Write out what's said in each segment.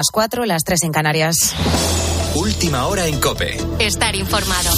Las cuatro, las tres en Canarias. Última hora en Cope. Estar informado.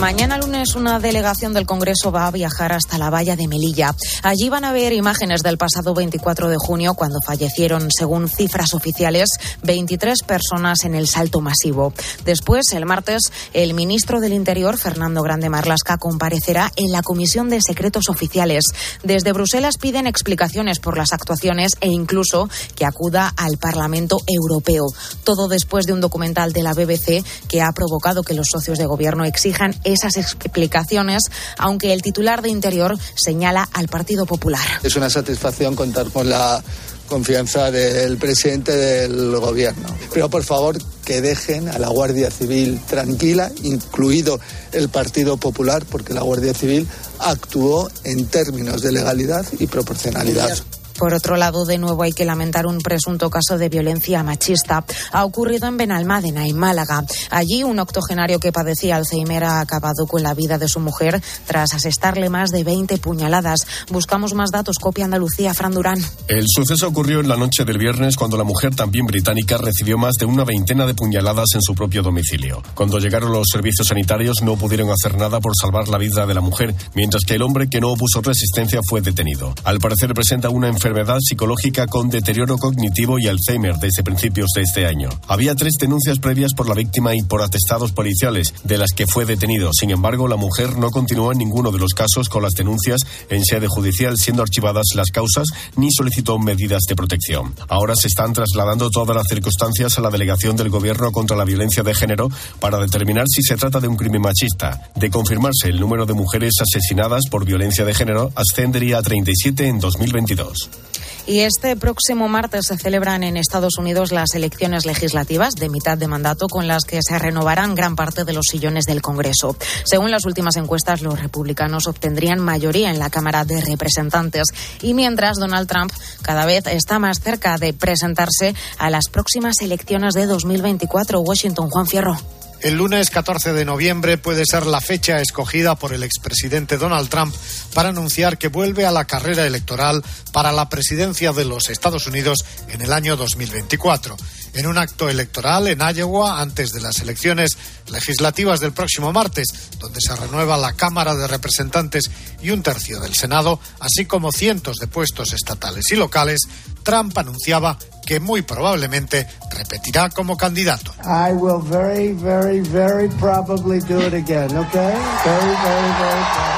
Mañana lunes una delegación del Congreso va a viajar hasta la valla de Melilla. Allí van a ver imágenes del pasado 24 de junio cuando fallecieron, según cifras oficiales, 23 personas en el salto masivo. Después, el martes, el ministro del Interior, Fernando Grande Marlasca, comparecerá en la Comisión de Secretos Oficiales. Desde Bruselas piden explicaciones por las actuaciones e incluso que acuda al Parlamento Europeo. Todo después de un documental de la BBC que ha provocado que los socios de gobierno exijan esas explicaciones, aunque el titular de Interior señala al Partido Popular. Es una satisfacción contar con la confianza del presidente del gobierno. Pero por favor que dejen a la Guardia Civil tranquila, incluido el Partido Popular, porque la Guardia Civil actuó en términos de legalidad y proporcionalidad. Por otro lado, de nuevo hay que lamentar un presunto caso de violencia machista. Ha ocurrido en Benalmádena, en Málaga. Allí, un octogenario que padecía Alzheimer ha acabado con la vida de su mujer tras asestarle más de 20 puñaladas. Buscamos más datos. Copia Andalucía, Fran Durán. El suceso ocurrió en la noche del viernes cuando la mujer, también británica, recibió más de una veintena de puñaladas en su propio domicilio. Cuando llegaron los servicios sanitarios no pudieron hacer nada por salvar la vida de la mujer, mientras que el hombre que no opuso resistencia fue detenido. Al parecer presenta una enfermedad enfermedad psicológica con deterioro cognitivo y Alzheimer desde principios de este año. Había tres denuncias previas por la víctima y por atestados policiales, de las que fue detenido. Sin embargo, la mujer no continuó en ninguno de los casos con las denuncias en sede judicial, siendo archivadas las causas, ni solicitó medidas de protección. Ahora se están trasladando todas las circunstancias a la delegación del Gobierno contra la violencia de género para determinar si se trata de un crimen machista. De confirmarse el número de mujeres asesinadas por violencia de género, ascendería a 37 en 2022. Y este próximo martes se celebran en Estados Unidos las elecciones legislativas de mitad de mandato con las que se renovarán gran parte de los sillones del Congreso. Según las últimas encuestas, los republicanos obtendrían mayoría en la Cámara de Representantes y mientras Donald Trump cada vez está más cerca de presentarse a las próximas elecciones de 2024. Washington, Juan Fierro. El lunes 14 de noviembre puede ser la fecha escogida por el expresidente Donald Trump para anunciar que vuelve a la carrera electoral para la presidencia de los Estados Unidos en el año 2024 en un acto electoral en Iowa antes de las elecciones legislativas del próximo martes, donde se renueva la Cámara de Representantes y un tercio del Senado, así como cientos de puestos estatales y locales, Trump anunciaba que muy probablemente repetirá como candidato. I will very, very, very probably do it again, okay? Very, very, very.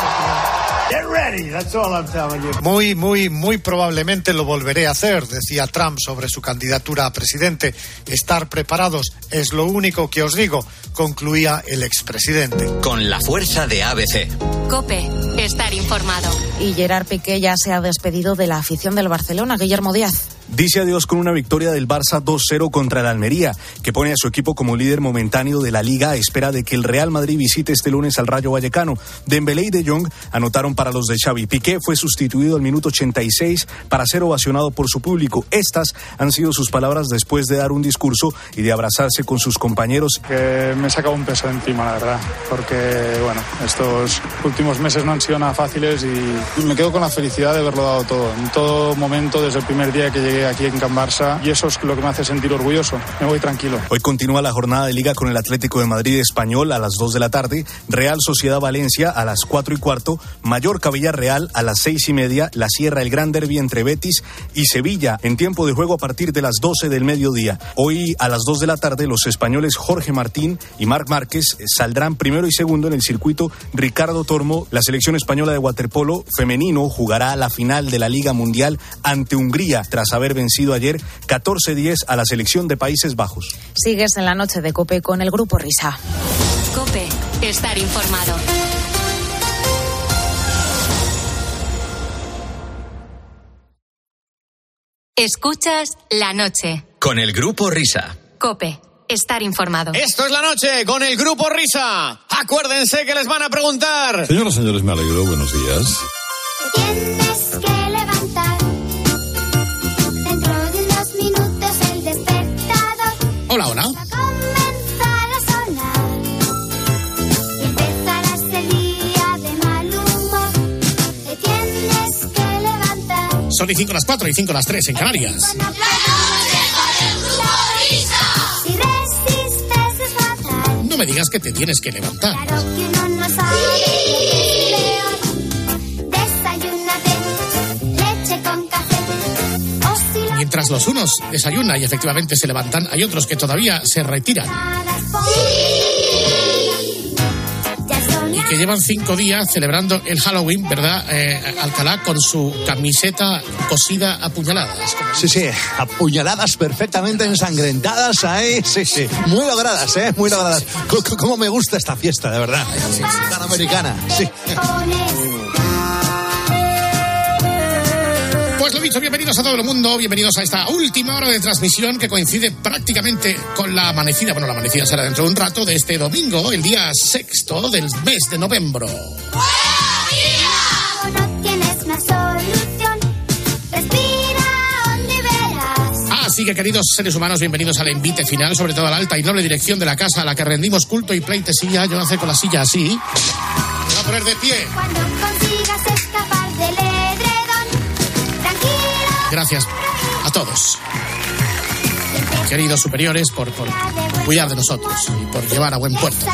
Get ready, that's all I'm telling you. Muy, muy, muy probablemente lo volveré a hacer, decía Trump sobre su candidatura a presidente. Estar preparados es lo único que os digo, concluía el expresidente. Con la fuerza de ABC. Cope, estar informado. Y Gerard Piqué ya se ha despedido de la afición del Barcelona, Guillermo Díaz. Dice adiós con una victoria del Barça 2-0 contra el Almería, que pone a su equipo como líder momentáneo de la liga a espera de que el Real Madrid visite este lunes al Rayo Vallecano. Dembélé y De Jong anotaron para los de Xavi. Piqué fue sustituido al minuto 86 para ser ovacionado por su público. Estas han sido sus palabras después de dar un discurso y de abrazarse con sus compañeros. Me saca un peso encima, la verdad, porque bueno, estos últimos meses no han sido nada fáciles y me quedo con la felicidad de haberlo dado todo, en todo momento, desde el primer día que llegué aquí en Can Barça y eso es lo que me hace sentir orgulloso. Me voy tranquilo. Hoy continúa la jornada de liga con el Atlético de Madrid español a las 2 de la tarde, Real Sociedad Valencia a las 4 y cuarto, Mallorca Villarreal a las 6 y media, la Sierra el Gran Derby entre Betis y Sevilla en tiempo de juego a partir de las 12 del mediodía. Hoy a las 2 de la tarde los españoles Jorge Martín y Marc Márquez saldrán primero y segundo en el circuito Ricardo Tormo. La selección española de waterpolo femenino jugará la final de la Liga Mundial ante Hungría tras haber vencido ayer 14-10 a la selección de Países Bajos. Sigues en la noche de Cope con el Grupo Risa. Cope, estar informado. Escuchas la noche. Con el Grupo Risa. Cope, estar informado. Esto es la noche con el grupo Risa. Acuérdense que les van a preguntar. Señoras y señores, me alegro. Buenos días. Que levantar. Son y 5 las 4 y 5 las 3 en Canarias. No me digas que te tienes que levantar. Mientras los unos desayunan y efectivamente se levantan, hay otros que todavía se retiran y que llevan cinco días celebrando el Halloween, ¿verdad? Eh, Alcalá con su camiseta cosida a puñaladas. Sí, sí, apuñaladas perfectamente ensangrentadas ahí, sí, sí, muy logradas, ¿eh? Muy logradas. C- c- ¿Cómo me gusta esta fiesta, de verdad? Tan americana, sí. dicho, bienvenidos a todo el mundo, bienvenidos a esta última hora de transmisión que coincide prácticamente con la amanecida, bueno, la amanecida será dentro de un rato de este domingo, el día sexto del mes de noviembre. No. Así que queridos seres humanos, bienvenidos al envite final, sobre todo a la alta y noble dirección de la casa a la que rendimos culto y pleitesía. Yo hacer con la silla así. Me voy a poner de pie. Gracias a todos, queridos superiores, por, por cuidar de nosotros y por llevar a buen puerto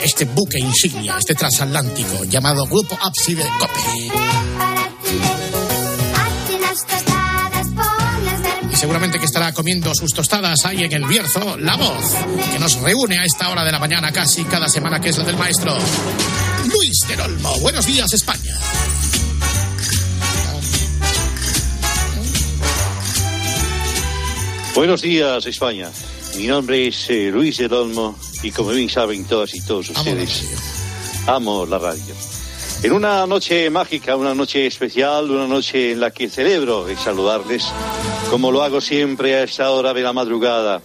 este buque insignia, este transatlántico llamado Grupo Ábside Cope. seguramente que estará comiendo sus tostadas ahí en el Bierzo, la voz que nos reúne a esta hora de la mañana casi cada semana, que es la del maestro Luis del Olmo. Buenos días, España. Buenos días, España. Mi nombre es eh, Luis del Olmo y como bien saben todas y todos ustedes, amo la radio. En una noche mágica, una noche especial, una noche en la que celebro el saludarles, como lo hago siempre a esta hora de la madrugada,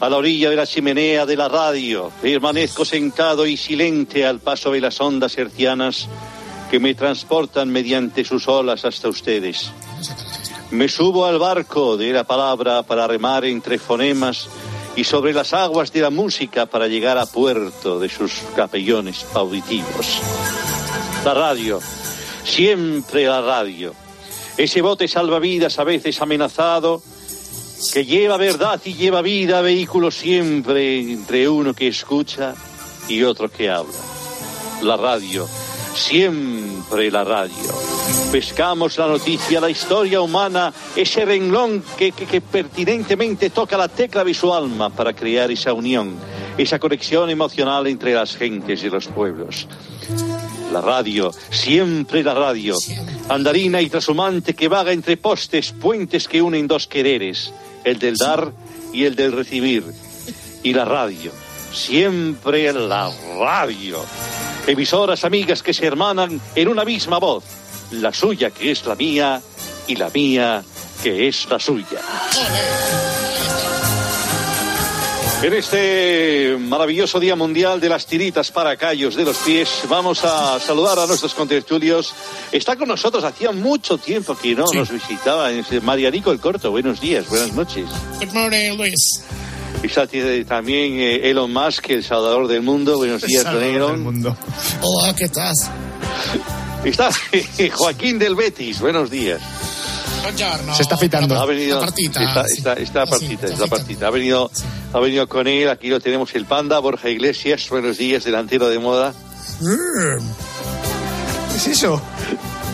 a la orilla de la chimenea de la radio, permanezco sentado y silente al paso de las ondas hercianas que me transportan mediante sus olas hasta ustedes. Me subo al barco de la palabra para remar entre fonemas y sobre las aguas de la música para llegar a puerto de sus capellones auditivos. La radio, siempre la radio. Ese bote salvavidas a veces amenazado que lleva verdad y lleva vida, vehículo siempre entre uno que escucha y otro que habla. La radio, siempre la radio. Pescamos la noticia, la historia humana, ese renglón que, que- pertinentemente toca la tecla de su alma para crear esa unión, esa conexión emocional entre las gentes y los pueblos. La radio, siempre la radio, andarina y trashumante que vaga entre postes, puentes que unen dos quereres, el del dar y el del recibir. Y la radio, siempre la radio. Emisoras amigas que se hermanan en una misma voz, la suya que es la mía y la mía que es la suya. En este maravilloso Día Mundial de las Tiritas para Callos de los Pies, vamos a saludar a nuestros contertulios. Está con nosotros, hacía mucho tiempo que no nos visitaba, Marianico el Corto. Buenos días, buenas noches. Good morning, Luis. Está también eh, Elon Musk, el salvador del mundo. Buenos días, don Elon. Hola, ¿qué tal? Está eh, Joaquín del Betis. Buenos días. Buongiorno. Se está afeitando. Ha venido, La partita, está, sí. está, está Ah, sí, partita, está está partita. Ha venido, ha venido con él. Aquí lo tenemos el panda, Borja Iglesias. Buenos días, delantero de moda. ¿Qué es eso?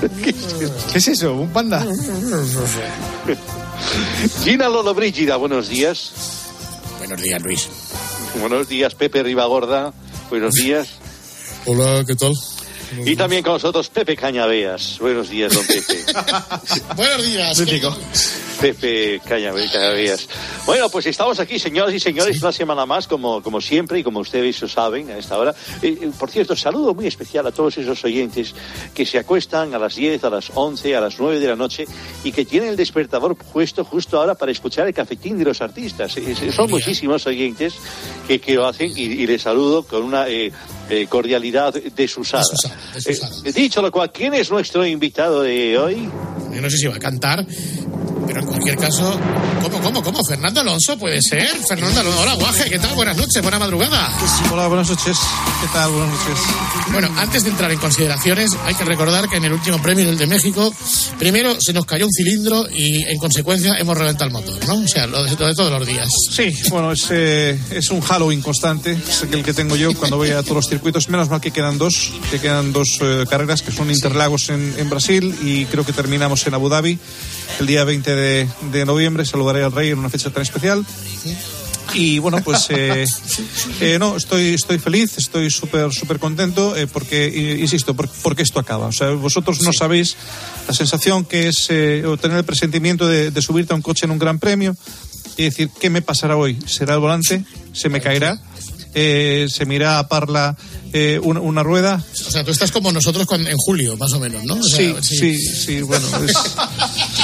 ¿Qué es eso? ¿Un panda? Gina Lolo Brígida, buenos días. Buenos días, Luis. Buenos días, Pepe Ribagorda. Buenos días. Hola, ¿qué tal? Y también con nosotros Pepe Cañaveas. Buenos días, don Pepe. Buenos días. Pepe Cañaveas. Bueno, pues estamos aquí, señoras y señores, una semana más, como, como siempre, y como ustedes lo saben a esta hora. Eh, eh, por cierto, saludo muy especial a todos esos oyentes que se acuestan a las 10, a las 11, a las 9 de la noche y que tienen el despertador puesto justo ahora para escuchar el cafetín de los artistas. Eh, son muchísimos oyentes que, que lo hacen y, y les saludo con una eh, cordialidad desusada. Eh, dicho lo cual, ¿quién es nuestro invitado de hoy? Yo no sé si va a cantar, Pero en cualquier caso, ¿cómo, cómo, cómo? ¿Fernando Alonso puede ser? Fernando Alonso. Hola, Guaje, ¿qué tal? Buenas noches, buena madrugada. Hola, buenas noches. ¿Qué tal? Buenas noches. Bueno, antes de entrar en consideraciones, hay que recordar que en el último premio, el de México, primero se nos cayó un cilindro y en consecuencia hemos reventado el motor, ¿no? O sea, lo de, lo de todos los días. Sí, bueno, es, eh, es un Halloween constante, es el que tengo yo cuando voy a todos los circuitos. Menos mal que quedan dos, que quedan dos eh, carreras que son Interlagos en, en Brasil y creo que terminamos en Abu Dhabi el día 20 de, de noviembre. Saludaré al rey en una fecha tan especial. Y bueno, pues eh, eh, no, estoy, estoy feliz, estoy súper, súper contento eh, porque, insisto, por- porque esto acaba. O sea, vosotros no sabéis la sensación que es tener el presentimiento de, de subirte a un coche en un gran premio y decir, ¿qué me pasará hoy? ¿Será el volante? ¿Se me caerá? ¿Se me irá a parla una, una rueda? O sea, tú estás como nosotros con- en julio, más o menos, ¿no? O sea, Sí, sí, sí, bueno. es-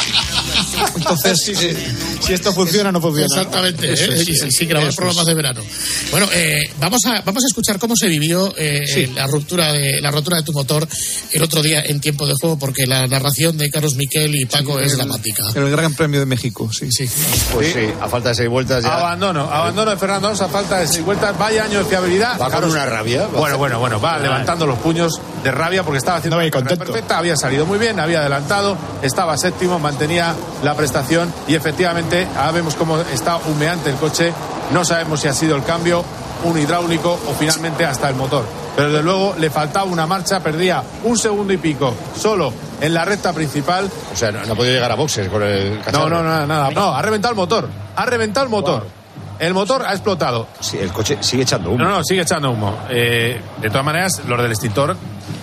Entonces, eh, si esto funciona, no funciona. Exactamente, Eso ¿eh? sí, sí, grabar eso programas de verano. Bueno, eh, vamos, a, vamos a escuchar cómo se vivió eh, Sí. la, ruptura de, la rotura de tu motor el otro día en tiempo de juego, porque la narración de Carlos Miquel y Paco es el- dramática. El Gran Premio de México, sí. Sí. Pues sí, a falta de seis vueltas ya. Abandono, abandono de Fernando Alonso a falta de seis vueltas. Vaya año de fiabilidad. Va con una rabia. Bueno, bueno, bueno, va levantando los puños de rabia porque estaba haciendo una perfecta, había salido muy bien, había adelantado, estaba séptimo, mantenía la prestación y efectivamente ahora vemos cómo está humeante el coche. No sabemos si ha sido el cambio, un hidráulico o finalmente hasta el motor. Pero desde luego le faltaba una marcha, perdía un segundo y pico solo en la recta principal. O sea, no, no ha podido llegar a boxes con el No, cacharro. no, nada. No, ha reventado el motor. Ha reventado el motor. El motor ha explotado. Sí, el coche sigue echando humo. No, no, sigue echando humo. Eh, de todas maneras, los del extintor,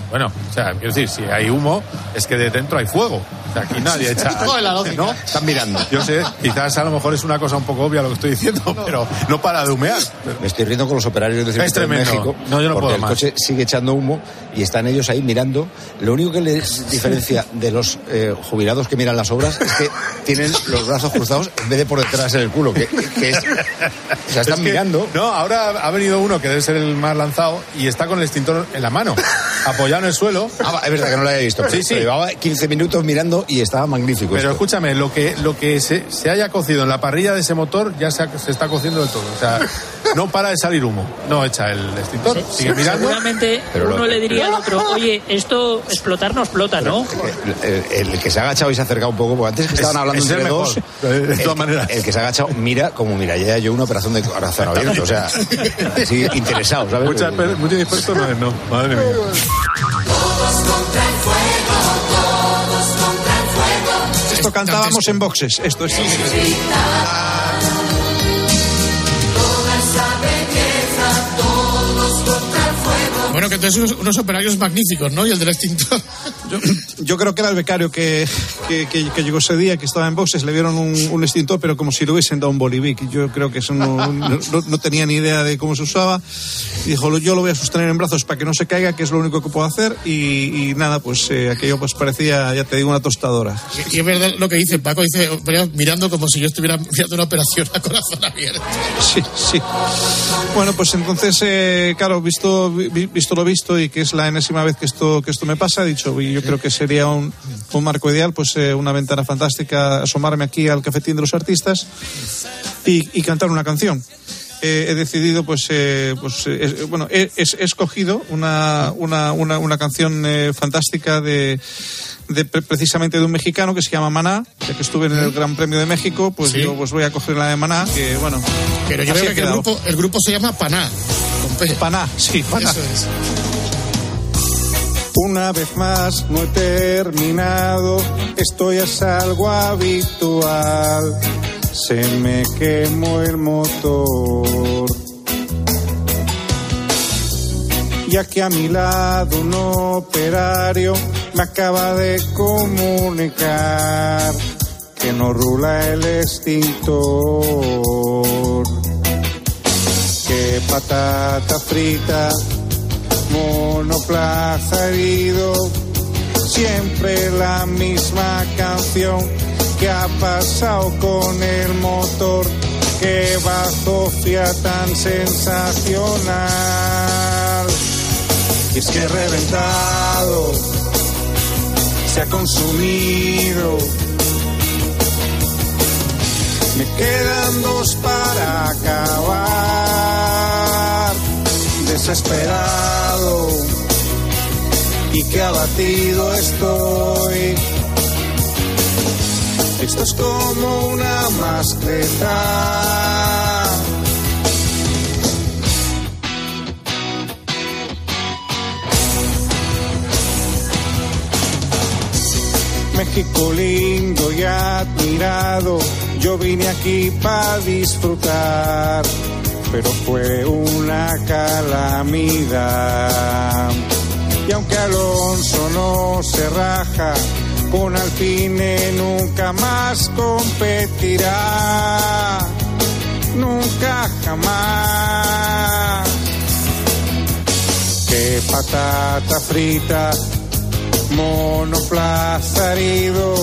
bueno, o sea, quiero decir, si hay humo, es que de dentro hay fuego. Aquí nadie echa. Joder, la lógica. ¿No? Están mirando. Yo sé, quizás a lo mejor es una cosa un poco obvia lo que estoy diciendo, pero no para de humear. Me estoy riendo con los operarios de México. No, yo no porque puedo el más. coche sigue echando humo y están ellos ahí mirando. Lo único que les diferencia de los eh, jubilados que miran las obras es que tienen los brazos cruzados en vez de por detrás en el culo. Que, que es, o sea, están Es que, mirando. No, ahora ha venido uno que debe ser el más lanzado y está con el extintor en la mano, apoyado en el suelo. Ah, es verdad que no lo había visto. Sí, pero sí. Llevaba 15 minutos mirando y estaba magnífico. Pero esto. escúchame, lo que, lo que se, se haya cocido en la parrilla de ese motor ya se, ha- se está cociendo del todo. O sea, no para de salir humo. No echa el extintor, sigue mirando. Seguramente Pero lo- le diría al otro, oye, esto explotar no explota, ¿no? El, el que se ha agachado y se ha acercado un poco, porque antes que estaban Es- hablando es el entre mejor, dos. de- el, todas maneras. el que se ha agachado mira como miraría yo una operación de corazón abierto. O sea, sí, interesado, ¿sabes? Mucha, mucho dispuesto no es, no. Madre mía. Esto cantábamos en boxes, esto es. Entonces unos, unos operarios magníficos, ¿no? Y el del extintor. Yo, yo creo que era el becario que, que, que- que llegó ese día, que estaba en boxes, le dieron un, un extintor, pero como si le hubiesen dado un bolivic. Yo creo que eso no, no, no tenía ni idea de cómo se usaba. Y dijo, yo lo voy a sostener en brazos para que no se caiga, que es lo único que puedo hacer. Y, y nada, pues eh, aquello pues parecía, ya te digo, una tostadora. Y, y es verdad lo que dice Paco, dice, mirando como si yo estuviera mirando una operación a corazón abierto. Sí, sí. Bueno, pues entonces, eh, claro, visto, vi- visto lo visto y que es la enésima vez que esto, que esto me pasa, he dicho, y yo creo que sería un, un marco ideal, pues eh, una ventana fantástica, asomarme aquí al cafetín de los artistas y, y cantar una canción. Eh, he decidido, pues, eh, pues eh, bueno, he, he escogido una, una, una, una canción eh, fantástica de, de pre- precisamente de un mexicano que se llama Maná, ya que estuve en el Gran Premio de México, pues Sí. digo, pues voy a coger la de Maná, que bueno. Pero yo creo que el grupo, el grupo se llama Paná, con P. Paná, sí, Paná. Eso es. Una vez más no he terminado, esto ya es algo habitual. Se me quemó el motor. Ya que a mi lado un operario me acaba de comunicar que no rula el extintor. Que patata frita monoplaza herido, siempre la misma canción que ha pasado con el motor, que bajo fia tan sensacional. Y es que reventado, se ha consumido Me quedan dos para acabar. Desesperado y que abatido estoy. Esto es como una mascleta. México lindo y admirado, yo vine aquí para disfrutar, pero fue una calamidad. Y aunque Alonso no se raja, con Alpine nunca más competirá, nunca jamás. Qué patata frita monoplaza herido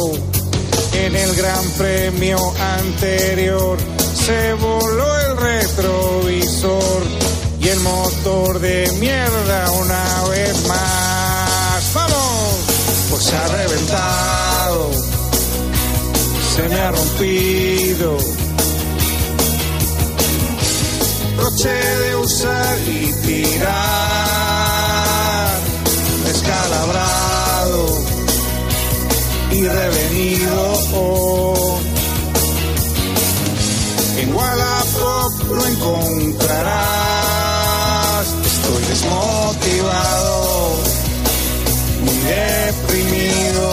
en el gran premio anterior se voló el retrovisor y el motor de mierda una vez más vamos pues se ha reventado se me ha rompido broche de usar y tirar descalabrado y revenido. Oh. En Wallapop lo encontrarás. Estoy desmotivado, muy deprimido.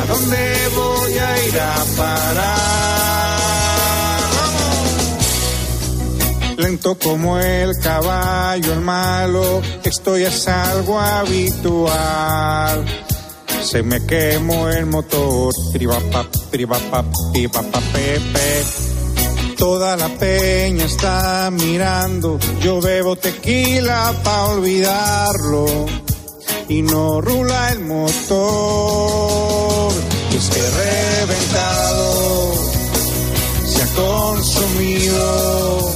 ¿A dónde voy a ir a parar? Lento como el caballo, el malo, esto ya es algo habitual. Se me quemó el motor, piribapap, piribapap, piribapap, pepe. Toda la peña está mirando, yo bebo tequila pa' olvidarlo. Y no rula el motor, y es que reventado, se ha consumido.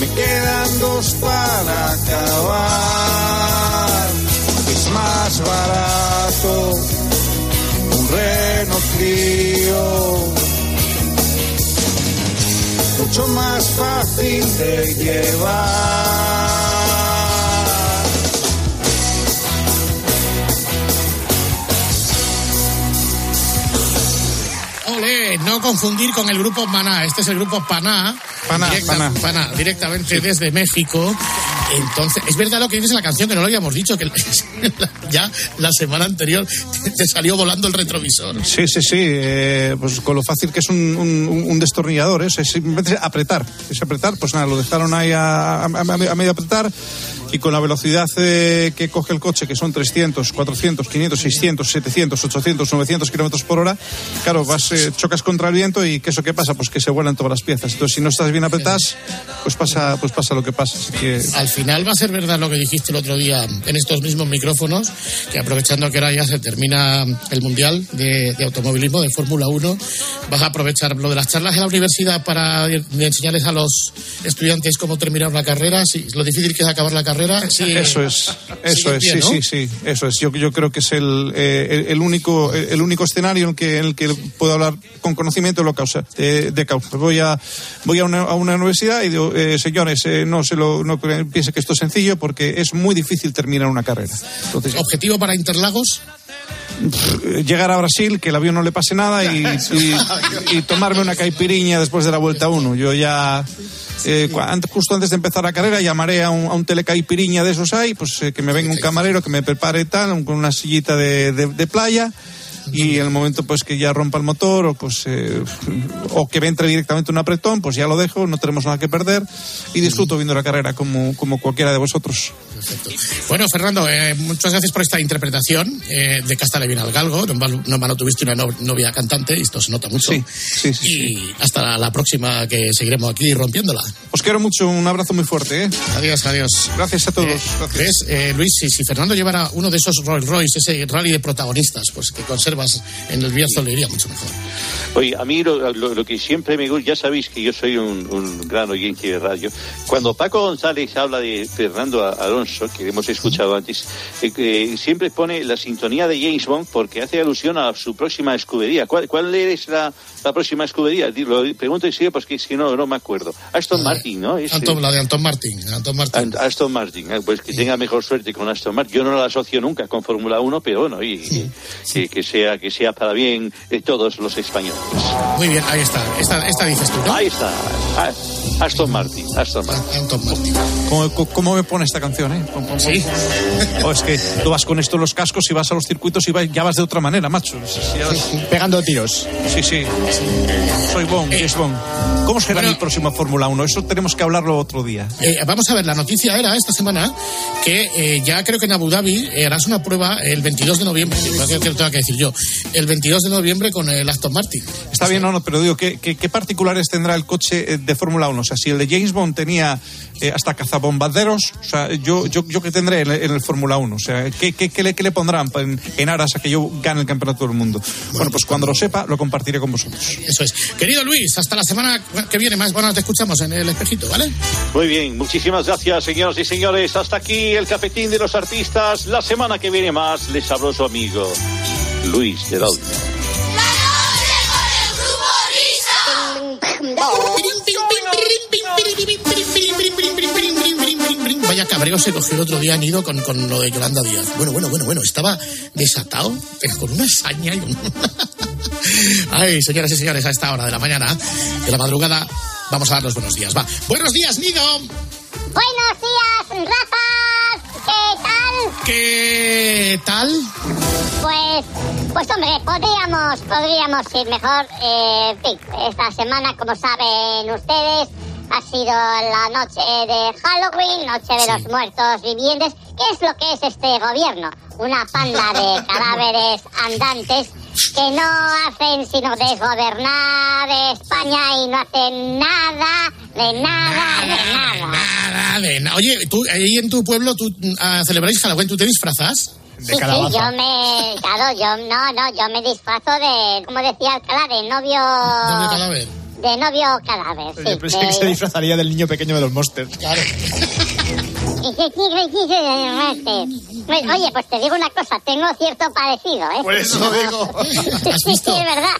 Me quedan dos para acabar. Más barato un Renault Clio. Mucho más fácil de llevar. Ole, no confundir con el grupo Maná. Este es el grupo Paná. Paná, Paná. Paná, directamente desde México. Entonces, es verdad lo que dices en la canción, que no lo habíamos dicho, que ya la semana anterior te salió volando el retrovisor. Sí, sí, sí. eh, pues con lo fácil que es un, un- un destornillador, ¿eh? es simplemente apretar. Es apretar, pues nada, lo dejaron ahí a, a- a- a medio apretar y con la velocidad eh, que coge el coche, que son 300, 400, 500, 600, 700, 800, 900 kilómetros por hora, claro, vas, eh, chocas contra el viento y ¿qué eso qué pasa? Pues que se vuelan todas las piezas. Entonces, si no estás bien apretadas, pues pasa, pues pasa lo que pasa. Así que Al final va a ser verdad lo que dijiste el otro día en estos mismos micrófonos, que aprovechando que ahora ya se termina el Mundial de, de Automovilismo, de Fórmula 1, vas a aprovechar lo de las charlas en la universidad para enseñarles a los estudiantes cómo terminar una carrera, si, lo difícil que es acabar la carrera. sí, Eso es, eso es, pie, sí, ¿no? sí, sí, eso es. Yo, yo creo que es el, eh, el, único, el, el único escenario en el que, en el que puedo hablar con conocimiento de lo causa, de, de causa. Voy a, voy a una, a una universidad y digo, eh, señores, eh, no se lo, no piense que esto es sencillo porque es muy difícil terminar una carrera. Entonces, Objetivo para Interlagos. llegar a Brasil, que el avión no le pase nada y, tomarme una caipiriña después de la vuelta uno. Yo ya, eh, justo antes de empezar la carrera, llamaré a un, a telecaipiriña de esos ahí, pues eh, que me venga un camarero, que me prepare tal, con una sillita de playa. Y en el momento pues que ya rompa el motor o pues eh, o que entre directamente un apretón, pues ya lo dejo, no tenemos nada que perder y disfruto viendo la carrera como, como cualquiera de vosotros. Bueno, Fernando, eh, muchas gracias por esta interpretación eh, de Castale bien al galgo. No mal, no malo tuviste una no- novia cantante, y esto se nota mucho. Sí, sí, sí, Y hasta la, la próxima que seguiremos aquí rompiéndola. Os quiero mucho, un abrazo muy fuerte. ¿eh? Adiós, adiós. Gracias a todos. Eh, ¿Ves, eh, Luis? Si, si Fernando llevara uno de esos Rolls Royce, ese rally de protagonistas, pues que en el Bierzo, le iría mucho mejor. Oye, a mí lo, lo- lo que siempre me gusta, ya sabéis que yo soy un, un gran oyente de radio. Cuando Paco González habla de Fernando Alonso, que hemos escuchado antes, eh, siempre pone la sintonía de James Bond porque hace alusión a su próxima escudería. ¿Cuál, cuál es la, la próxima escudería? Lo pregunto en serio porque que no, no me acuerdo. Aston Martin, ¿no? Es, Anton, eh, la de Anton Martin. Anton Martin. Aston Martin, eh, pues que tenga mejor suerte con Aston Martin. Yo no la asocio nunca con Fórmula 1, pero bueno, y, y- Que, que sea que sea para bien de todos los españoles. Muy bien, ahí está. Esta, esta dices tú, ¿no? Ahí está. Ah, Aston Martin, Aston Martin. Anton Martin. ¿Cómo, cómo- me pone esta canción, eh? Pom, pom, pom. Sí. Oh, es que tú vas con esto en los cascos y vas a los circuitos y vas- ya vas de otra manera, macho. Sí, sí, Pegando tiros. Sí, sí. Soy Bond, Eh, es Bond. ¿Cómo será bueno. el próximo Fórmula 1? Eso tenemos que hablarlo otro día. Eh, vamos a ver, la noticia era esta semana que eh, ya creo que en Abu Dhabi eh, harás una prueba el 22 de noviembre, igual que que lo tengo que decir yo, el 22 de noviembre con el Aston Martin. Está bien, no, no, pero digo, ¿qué, qué, qué particulares tendrá el coche eh, de Fórmula 1? O sea, si el de James Bond tenía eh, hasta cazabombarderos, o sea, yo, yo, yo qué tendré en el, en el Fórmula 1? O sea, ¿qué, qué, qué le, qué le pondrán en, en aras a que yo gane el campeonato del mundo? Bueno, pues cuando lo sepa, lo compartiré con vosotros. Eso es. Querido Luis, hasta la semana que viene más. Bueno, te escuchamos en el espejito, ¿vale? Muy bien, muchísimas gracias, señoras y señores. Hasta aquí el cafetín de los artistas. La semana que viene más les habló su amigo Luis Geraldo. Vaya cabreo se cogió el otro día Nido con, con lo de Yolanda Díaz. Bueno, bueno, bueno, bueno, estaba desatado, pero con una saña y un... Ay, señoras y señores, a esta hora de la mañana, de la madrugada, vamos a dar los buenos días. Va. Buenos días, Nido. Buenos días, razas. ¿Qué tal? Pues, pues hombre, podríamos, podríamos ir mejor. Eh, en fin, esta semana, como saben ustedes, ha sido la noche de Halloween, noche de los muertos vivientes. ¿Qué es lo que es este gobierno? Una panda de cadáveres andantes que no hacen sino desgobernar España y no hacen nada, de nada, de nada. Nada de nada. Oye, tú, ahí en tu pueblo, ¿tú ah, celebráis Halloween? ¿Tú te disfrazas? Sí, sí, yo me, claro, yo no, no, yo me disfrazo de, como decía Alcalá, de novio, Novio cadáver. de novio cadáver, sí. Yo pensé que se de- disfrazaría del niño pequeño de los monsters. Claro. Pues, Oye, pues te digo una cosa, tengo cierto parecido, ¿eh? Por eso digo. ¿Has Sí, visto? es verdad.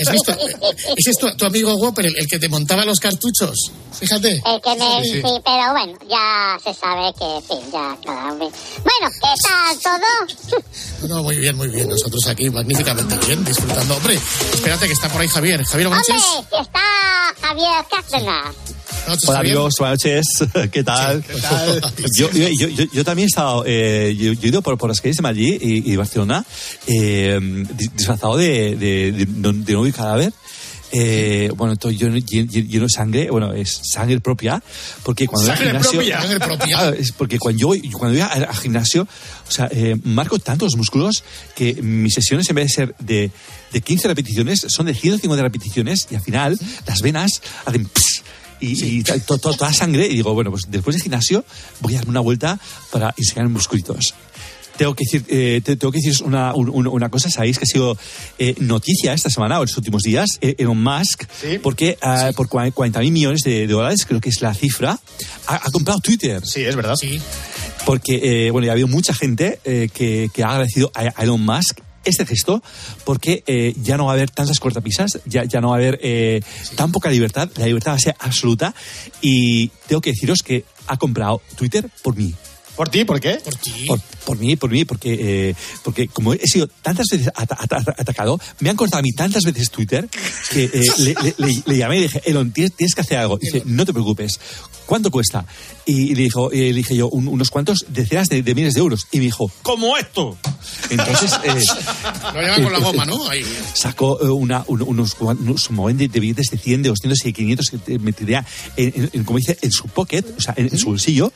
¿Has visto? Ese es tu, tu amigo Whopper, el, el que te montaba los cartuchos. Fíjate. El que me, Sí, sí, sí. pero bueno, ya se sabe que, en fin, ya cada uno. Bueno, ¿qué tal todo? No, muy bien, muy bien. Nosotros aquí magníficamente bien, disfrutando. Hombre, espérate que está por ahí Javier. Javier Hombre, Sánchez. si está Javier Cárdenas. Hola amigos, buenas noches. ¿Qué tal? Yo, yo, yo, yo- yo también he estado, eh, yo, he ido por, por las calles de Madrid y, y Barcelona eh, di- disfrazado de, de, de, de novio y cadáver. Eh, bueno, todo lleno, lleno- de sangre, bueno, es sangre propia, porque cuando voy al Sangre gimnasio, propia. Sangre propia. Claro, es porque cuando yo voy, cuando voy al al gimnasio, o sea, eh, marco tanto los músculos que mis sesiones en vez de ser de, de 15 repeticiones son de 150 repeticiones y al final las venas hacen pss, y, y to- to- to- toda sangre y digo, bueno, pues después del gimnasio voy a darme una vuelta para enseñar musculitos. Tengo que decir, eh, te- tengo que decir una, un- un- una cosa, sabéis que ha sido eh, noticia esta semana o en los últimos días, eh, Elon Musk, porque ah, por 40 mil millones de dólares, creo que es la cifra, ha, ha comprado Twitter. Sí, es verdad. Sí. Porque, eh, bueno, ya ha habido mucha gente eh, que, que ha agradecido a, a Elon Musk este gesto porque eh, ya no va a haber tantas cortapisas, ya, ya no va a haber eh, tan poca libertad, la libertad va a ser absoluta y tengo que deciros que ha comprado Twitter por mí. ¿Por ti? ¿Por qué? Por ti. Por, por mí, por mí, porque, eh, porque como he sido tantas veces ata- ata- atacado, me han cortado a mí tantas veces Twitter que eh, le, le- le- le llamé y le dije, Elon, tienes, tienes que hacer algo. Y dice, no te preocupes, ¿cuánto cuesta? Y le, dijo, eh, le dije yo, "Un- unos cuantos decenas de, de miles de euros. Y me dijo, ¿cómo esto? Entonces, eh, Lo lleva con la goma, ¿no? Ahí. sacó eh, una, un- unos, unos un de, de billetes de 100, de 200 y de 500 que te metería, en, en- en, como dice, en su pocket, o sea, en, en su bolsillo,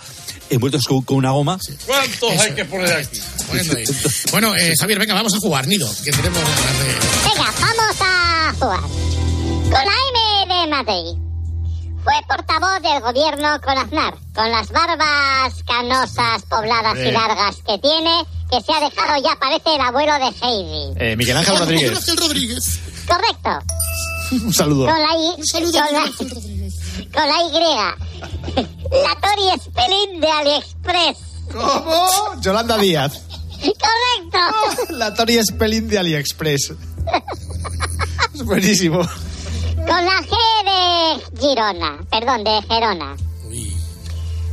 envueltos con, con una goma. ¿Cuántos hay que poner aquí? Ahí. Bueno, eh, Javier, venga, vamos a jugar, Nido, que tenemos. Venga, vamos a jugar. Con la M de Madrid. Fue portavoz del gobierno con Aznar, con las barbas canosas, pobladas y largas que tiene, que se ha dejado ya parece el abuelo de Heidi. Eh, Miguel Ángel Rodríguez. Ángel Rodríguez. Correcto. Un saludo. Con la I. con, la, con la Y. La Tori Spelling de AliExpress. ¿Cómo? Yolanda Díaz. Correcto. La Tori Spelling de AliExpress. Es buenísimo. Con la G de Girona. Perdón, de Gerona.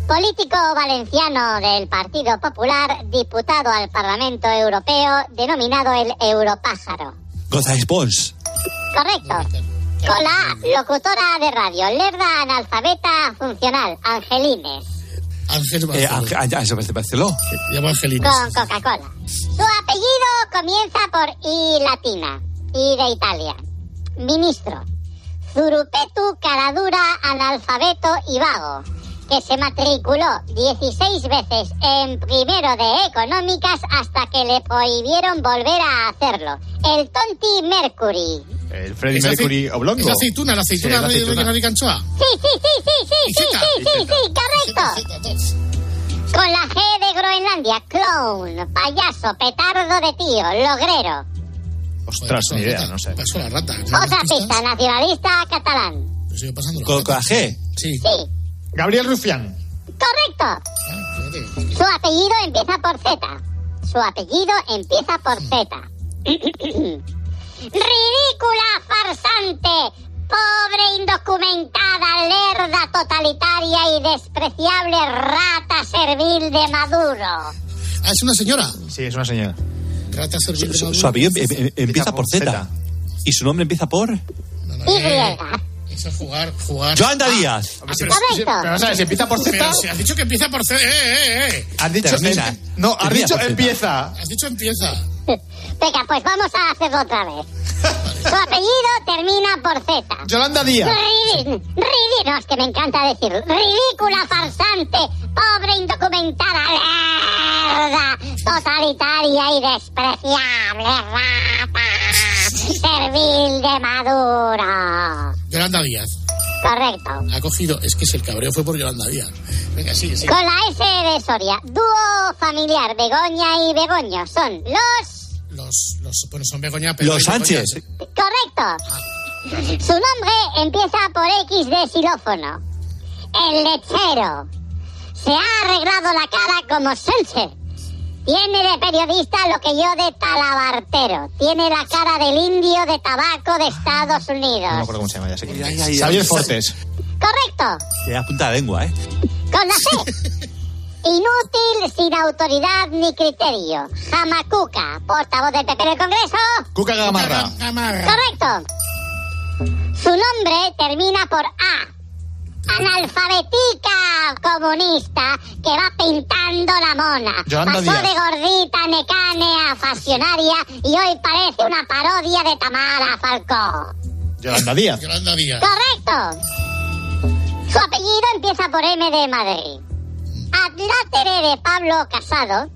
Político valenciano del Partido Popular, diputado al Parlamento Europeo, denominado el Europájaro. González Pons. Correcto. Con la A, locutora de radio, lerda analfabeta funcional, Angelines. Ángel Eh, Ángel- ah, ya, eso parece Barceló. Llamo Angelina. Con Coca-Cola. Su apellido comienza por I latina, I de Italia. Ministro. Zurupetu, caradura, analfabeto y vago, que se matriculó 16 veces en primero de económicas hasta que le prohibieron volver a hacerlo. El Tonti Mercury. El Freddy Mercury oblongo. Esa aceituna, la aceituna, de la anchoa. Sí, sí, sí, sí, sí, sí, sí, sí, correcto. Con la G de Groenlandia, clown, payaso, petardo de tío, logrero. Ostras, ni idea, no sé. Pasó la rata. Otra pista, nacionalista catalán. Con la G. Sí. Sí, Gabriel Rufián. correcto. Su apellido empieza por Z. Su apellido empieza por Z. Ridícula, farsante, pobre, indocumentada, lerda, totalitaria y despreciable rata servil de Maduro. Ah, es una señora. Sí, es una señora. Rata servil de Su, su apellido em- em- empieza por Z. Y su nombre empieza por. Y. Eso es jugar, jugar. Joanda Díaz. Ah, pero. Pero, ¿sabes? Si empieza por Z. si has dicho que empieza por C. ¡Eh, eh, eh! Has dicho. Termina. eh, no, has dicho Z. empieza. Has dicho empieza. Venga, pues vamos a hacerlo otra vez. Su apellido termina por Z. Yolanda Díaz. Ridículo, no, es que me encanta decirlo. Ridícula, farsante, pobre, indocumentada, lerda, totalitaria y despreciable rata, servil de Maduro. Yolanda Díaz. Correcto. Ha cogido. Es que si el cabreo fue por Yolanda Díaz. Venga, sigue, sigue. Con la S de Soria, dúo familiar Begoña y Begoño son los... Los, los, bueno, son Begoña, pero. Los Sánchez. Correcto. Su nombre empieza por X de xilófono. El lechero. Se ha arreglado la cara como Sánchez. Tiene de periodista lo que yo de talabartero. Tiene la cara del indio de tabaco de Estados No me Unidos. acuerdo cómo se llama, ya sé quién Ay, ay, Xavier ay. Fortes. Correcto. Te da punta de lengua, ¿eh? Con la C. Inútil, sin autoridad ni criterio. Jamacuca, portavoz del PP en el Congreso. Cuca. Gamarra. Correcto. Su nombre termina por A. Analfabetica comunista que va pintando la mona. Yolanda Pasó Díaz. de gordita necane a fascionaria y hoy parece una parodia de Tamara Falcó. Yolanda Díaz. Yolanda Díaz. Correcto. Su apellido empieza por M de Madrid. Adlátere de Pablo Casado,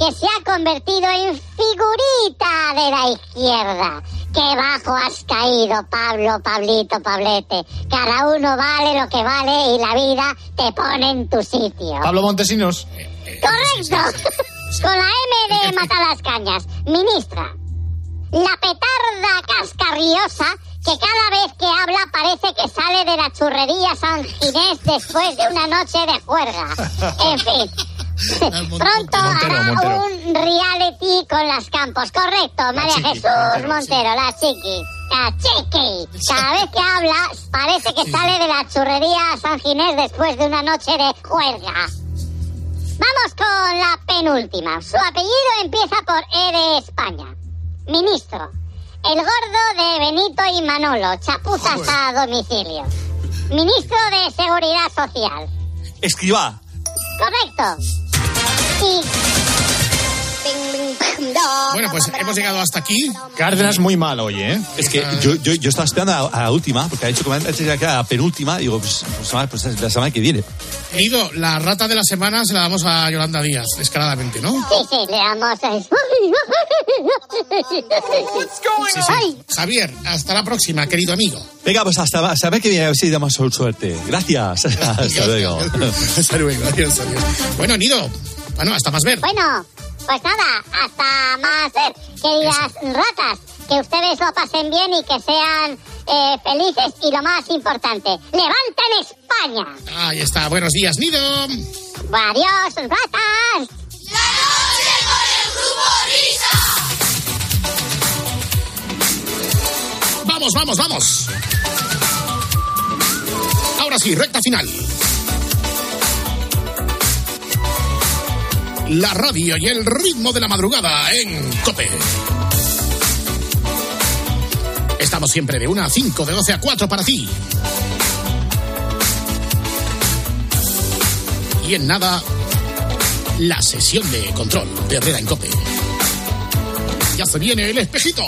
que se ha convertido en figurita de la izquierda. Qué bajo has caído, Pablo, Pablito, Pablete. Cada uno vale lo que vale y la vida te pone en tu sitio. Pablo Montesinos. Correcto. Con la M de Matalascañas. Ministra. La petarda cascarriosa que cada vez que habla parece que sale de la churrería San Ginés después de una noche de juerga. En fin. Pronto hará Montero. un reality con las campos. Correcto, María chiqui, Jesús Montero, Montero, la chiqui. La chiqui. Cada vez que habla parece que sale de la churrería San Ginés después de una noche de juerga. Vamos con la penúltima. Su apellido empieza por E de España. Ministro. El gordo de Benito y Manolo. Chapuzas a domicilio. Ministro de Seguridad Social. Escriba. Correcto. Bueno, pues hemos llegado hasta aquí. Cárdenas muy mal hoy, ¿eh? Es que yo, yo, yo estaba esperando a, a la última, porque ha dicho que antes era que era la penúltima. Digo, pues, pues, pues la semana que viene. Ido, la rata de la semana se la damos a Yolanda Díaz, escaladamente, ¿no? Sí, sí, le damos... Sí, sí. Javier, hasta la próxima, querido amigo. Venga, pues hasta, hasta ver que viene, a ver si damos suerte. Gracias. hasta luego. Hasta luego, adiós, adiós. Bueno, Nido, bueno, hasta más ver. Bueno, pues nada, hasta más ver. Queridas ratas, que ustedes lo pasen bien y que sean eh, felices y lo más importante, levanten España. Ahí está, buenos días, Nido. Adiós, ratas. La noche con el grupo Risa. Vamos, vamos, vamos. Ahora sí, recta final. la radio y el ritmo de la madrugada en Cope. Estamos siempre de 1 a 5, de 12 a 4 para ti. Y en nada, la sesión de control de Herrera en Cope. Ya se viene el espejito.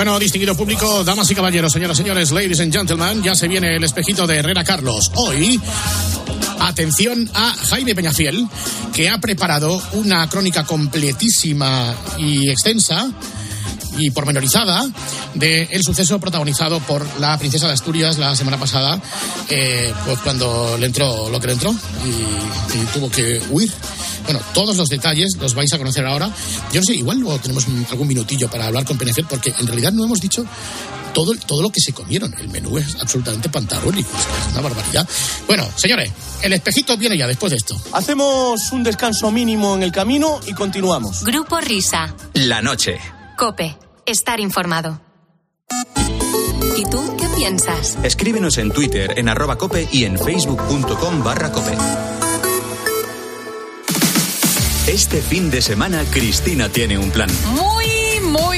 Bueno, distinguido público, damas y caballeros, señoras y señores, ladies and gentlemen, ya se viene el espejito de Herrera Carlos. Hoy Atención a Jaime Peñafiel, que ha preparado una crónica completísima y extensa y pormenorizada del de suceso protagonizado por la princesa de Asturias la semana pasada, eh, pues cuando le entró lo que le entró y, y, tuvo que huir. Bueno, todos los detalles los vais a conocer ahora. Yo no sé, igual luego tenemos algún minutillo para hablar con Penefiel, porque en realidad no hemos dicho todo, todo lo que se comieron. El menú es absolutamente pantagónico, es que es una barbaridad. Bueno, señores, el espejito viene ya después de esto. Hacemos un descanso mínimo en el camino y continuamos. Grupo Risa. La noche. Cope. Estar informado. ¿Y tú qué piensas? Escríbenos en Twitter, en arroba cope y en facebook.com barra cope. Este fin de semana Cristina tiene un plan. Muy,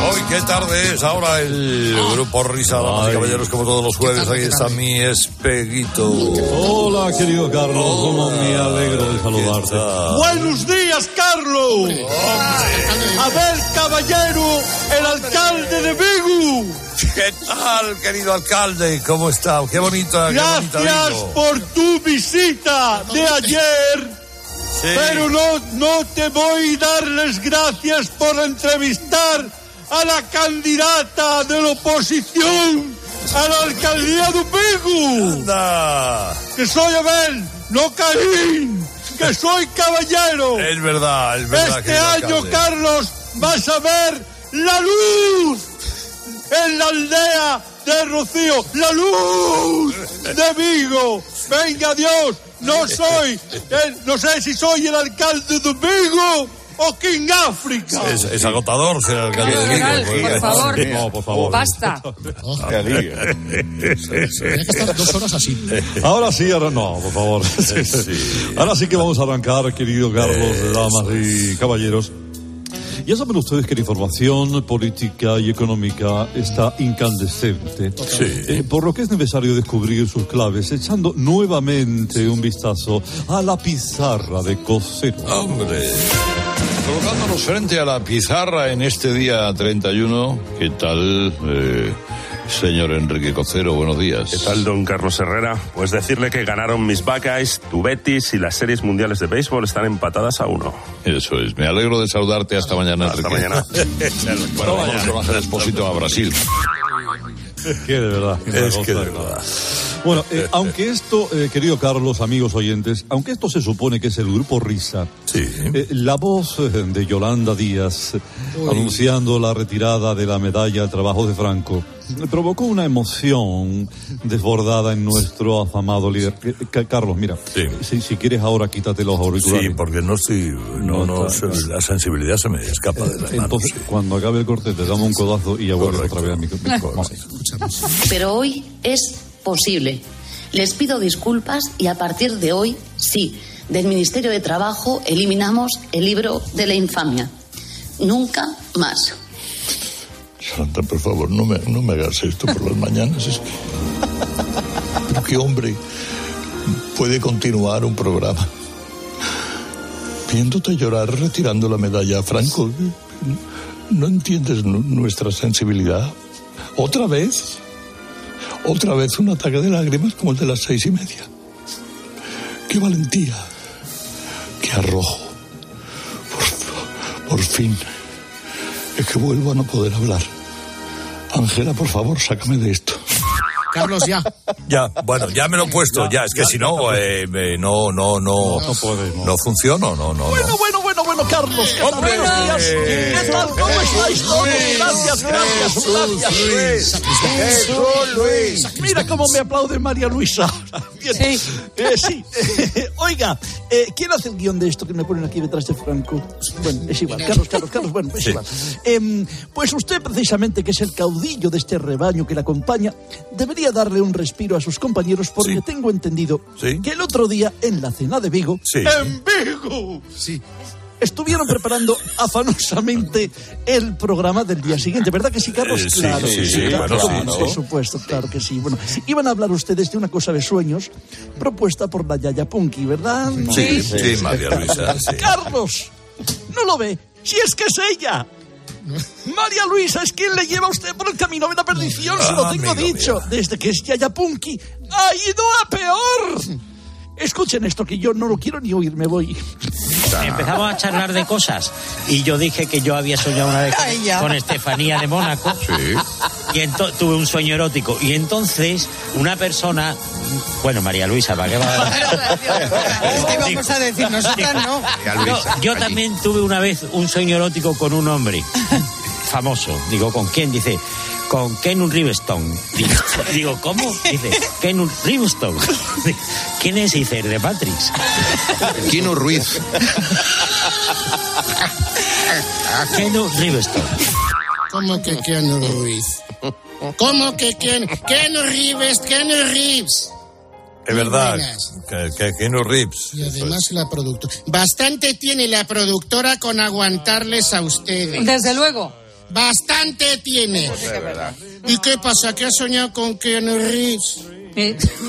Hoy qué tarde es ahora el grupo Risa, damas y caballeros, como todos los jueves. Ahí está mi espeguito. Hola, querido Carlos, cómo me alegro de saludarte. Buenos días, Carlos. A ver, caballero, el alcalde de Vigo. ¿Qué tal, querido alcalde? ¿Cómo está? Qué bonita, qué bonita Gracias Vigo. por tu visita de ayer. Pero no, no te voy a dar las gracias por entrevistar a la candidata de la oposición a la alcaldía de Vigo. Que soy Abel, no Caín, que soy caballero. Es verdad, es verdad. Este querido año, alcalde. Carlos, vas a ver la luz en la aldea de Rocío. ¡La luz de Vigo! ¡Venga Dios! No soy, no sé si soy el alcalde de Vigo o King África. Es, es agotador ser alcalde de Vigo. Por favor. No, por favor. Basta. dos horas así. Ahora sí, ahora no, por favor. Ahora sí que vamos a arrancar, querido Carlos, damas y caballeros. Ya saben ustedes que la información política y económica está incandescente, Eh, por lo que es necesario descubrir sus claves, echando nuevamente un vistazo a la pizarra de Cosero. Hombre. Colocándonos frente a la pizarra en este día 31, ¿qué tal, eh, señor Enrique Cocero? Buenos días. ¿Qué tal, don Carlos Herrera? Pues decirle que ganaron mis Buckeyes, tu Betis y las series mundiales de béisbol están empatadas a uno. Eso es. Me alegro de saludarte hasta mañana. Hasta Enrique. mañana. bueno, vamos con Ángel Expósito a Brasil. Que de verdad. que Es que de verdad. Bueno, eh, aunque esto, eh, querido Carlos, amigos oyentes, aunque esto se supone que es el grupo Risa, eh, la voz eh, de Yolanda Díaz Uy. anunciando la retirada de la medalla al trabajo de Franco provocó una emoción desbordada en nuestro afamado líder. Eh, Ca- Carlos, mira, si, si quieres ahora quítate los auriculares. Sí, porque no estoy. No, no, está- se- la sensibilidad se me escapa de las manos. Entonces, cuando acabe el corte, te damos un codazo y ya vuelves otra vez a mi. Pero hoy es posible. Les pido disculpas y a partir de hoy, sí, del Ministerio de Trabajo eliminamos el libro de la infamia. Nunca más. Santa, por favor, no me, no me hagas esto por las mañanas. Pero qué hombre puede continuar un programa viéndote llorar retirando la medalla Franco. ¿No entiendes nu- nuestra sensibilidad? ¿Otra vez? ¿Otra vez un ataque de lágrimas como el de las seis y media? ¡Qué valentía! ¡Qué arrojo! Por fin. Es que vuelvo a no poder hablar. Ángela, por favor, sácame de esto. Carlos, ya. Ya, bueno, ya me lo he puesto, ya, es que si no, eh, eh, no, no, no, no, funciona, no, no, Bueno, no. bueno, bueno, bueno, Carlos. ¿qué tal? Hombre. Buenos días. ¿Qué tal? ¿Cómo estáis todos? Gracias, gracias, gracias. Luis. Mira cómo me aplaude María Luisa. Bien. Eh, sí. Oiga, eh, ¿quién hace el guion de esto que me ponen aquí detrás de Franco? Bueno, es igual. Carlos, Carlos, Carlos, bueno, es Sí. igual. Em, pues usted, precisamente, que es el caudillo de este rebaño que le acompaña, debería darle un respiro a sus compañeros porque tengo entendido que el otro día en la cena de Vigo, Sí. en Vigo, sí. estuvieron preparando afanosamente el programa del día siguiente, ¿verdad que sí, Carlos? Eh, sí, claro, sí, sí, claro, bueno, sí, por sí. supuesto, claro que sí. Bueno, iban a hablar ustedes de una cosa de sueños propuesta por la Yaya Punky, ¿verdad? Sí, sí, María Luisa, sí. Carlos, no lo ve, si es que es ella. María Luisa es quien le lleva a usted por el camino de la perdición, se lo Ah, tengo dicho. Desde que es Yaya Punky, ha ido a peor. Escuchen esto que yo no lo quiero ni oír, me voy. Empezamos a charlar de cosas y yo dije que yo había soñado una vez con Estefanía de Mónaco y ento- tuve un sueño erótico y entonces una persona, bueno María Luisa, ¿para qué va ¿Qué vamos a decir? Nosotras no. yo, yo también tuve una vez un sueño erótico con un hombre famoso. Digo, ¿con quién? Dice, con Ken Rivestone. Digo, digo, ¿cómo? Dice, Ken Rivestone. ¿Quién es? Dice, de Patrick. Kino Ruiz. Ken Rivestone. ¿Cómo que Keanu Ruiz? ¿Cómo que Ken, Keanu Reeves, Keanu Reeves? Es verdad, que, que Reeves. Y además la productora. Bastante tiene la productora con aguantarles a ustedes. Desde luego. Bastante tiene. ¿Y qué pasa? ¿Que has soñado con Keanu Reeves?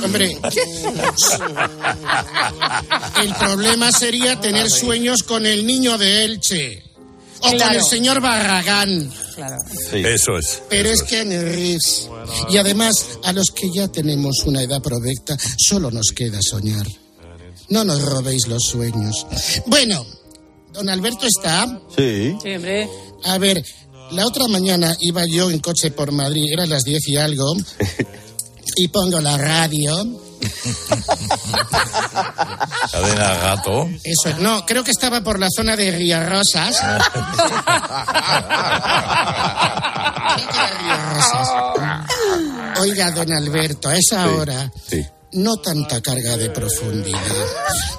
Hombre, el problema sería tener sueños con el niño de Elche. O con Claro. el señor Barragán. Eso es. Pero es que Reeves. Y además, a los que ya tenemos una edad provecta, solo nos queda soñar. No nos robéis los sueños. Bueno, don Alberto está. Sí. Sí, hombre. A ver, la otra mañana iba yo en coche por Madrid, eran las diez y algo, y pongo la radio. Cadena Gato. Eso, no, creo que estaba por la zona de Rosas. Oiga, don Alberto, a esa hora Sí. No tanta carga de profundidad.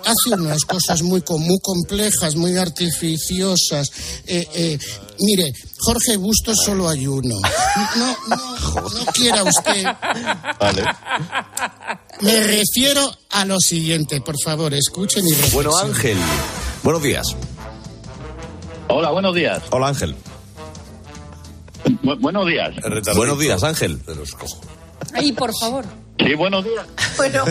Hace unas cosas muy, muy complejas, muy artificiosas. Eh, eh, mire, Jorge Bustos solo hay uno. No, no, no quiera usted. Vale. Me refiero a lo siguiente, por favor, escuchen y Bueno, reflexionen. Ángel. Buenos días. Hola, buenos días. Hola, Ángel. Bu- buenos días. Buenos días, Ángel. Ay, por favor. Sí, buenos días. Bueno.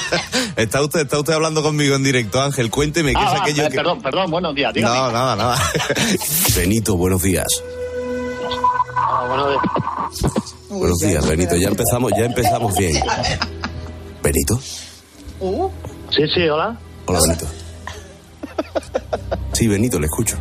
Está usted, está usted hablando conmigo en directo, Ángel. Cuénteme qué Ah, es aquello eh, que. Perdón, perdón, buenos días. Dígame. No, nada, nada. Benito, buenos días. Ah, buenos días. Buenos días, Benito. Ya empezamos, ya empezamos bien. Benito. Sí, sí, hola. Hola, Benito. Sí, Benito, le escucho.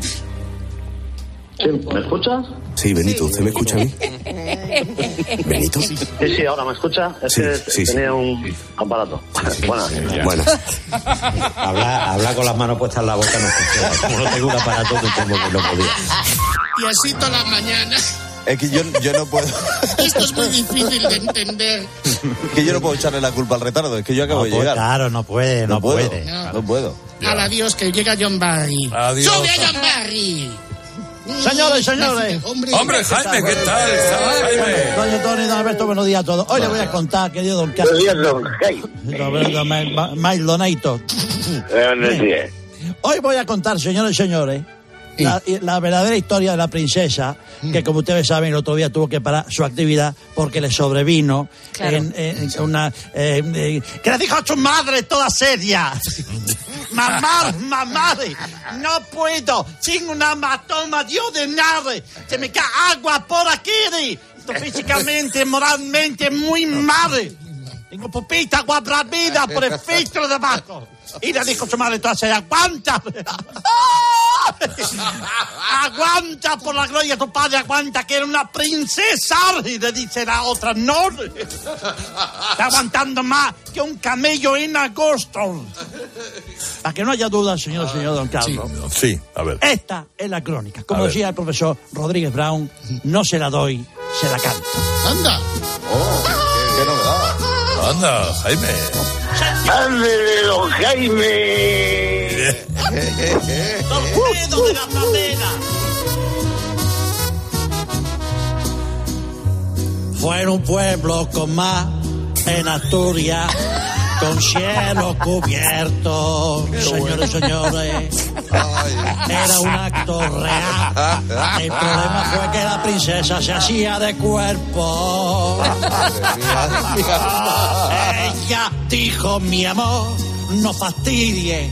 Sí, ¿Me escuchas? Sí, Benito, ¿usted me escucha a mí? Benito. Sí, sí, ahora me escucha. Es Sí, que sí, sí. tenía un aparato. Bueno, Bueno. Habla, habla con las manos puestas en la boca no. Como no tengo un aparato, te tengo que no podía. Y así toda la mañana. Es que yo, yo no puedo. Esto es muy difícil de entender. que yo no puedo echarle la culpa al retardo. Es que yo acabo de llegar. Claro, no puede, no, puede. No puedo. Al adiós, que llega John Barry. Adiós. ¡Sube a John Barry! Señores, señores. Hombre, Hombre, Jaime, ¿qué tal? ¿Estás, Jaime? Doña Tony, don Alberto, buenos días a todos. Hoy le voy a contar, querido don Carlos. Buenos días, don Jaime. Donato. Buenos días. Hoy voy a contar, señores y señores, la, la verdadera historia de la princesa, que como ustedes saben, el otro día tuvo que parar su actividad porque le sobrevino Claro. en, en una... eh, eh, que le dijo a su madre toda seria. Mamá, mamá, no puedo, sin una matoma dio de nada, se me cae agua por aquí, estoy físicamente, moralmente muy mal. Tengo pupita guabrabida por el de abajo. Y le dijo su madre entonces, aguanta. aguanta por la gloria de tu padre, aguanta que era una princesa. Y le dice la otra, no. Está aguantando más que un camello en agosto. Para que no haya dudas, señor, señor Don Carlos. Sí, a ver. Esta es la crónica. Como A ver. decía el profesor Rodríguez Brown, no se la doy, se la canto. ¡Anda! Qué novedad. Anda, Jaime. ¡Ándele, don Jaime! Torpedo de la pradera. Fue en un pueblo con más en Asturias, con cielo cubierto. Señores, señores, era un acto real. El problema fue que la princesa se hacía de cuerpo. Ella dijo, mi amor, no fastidie,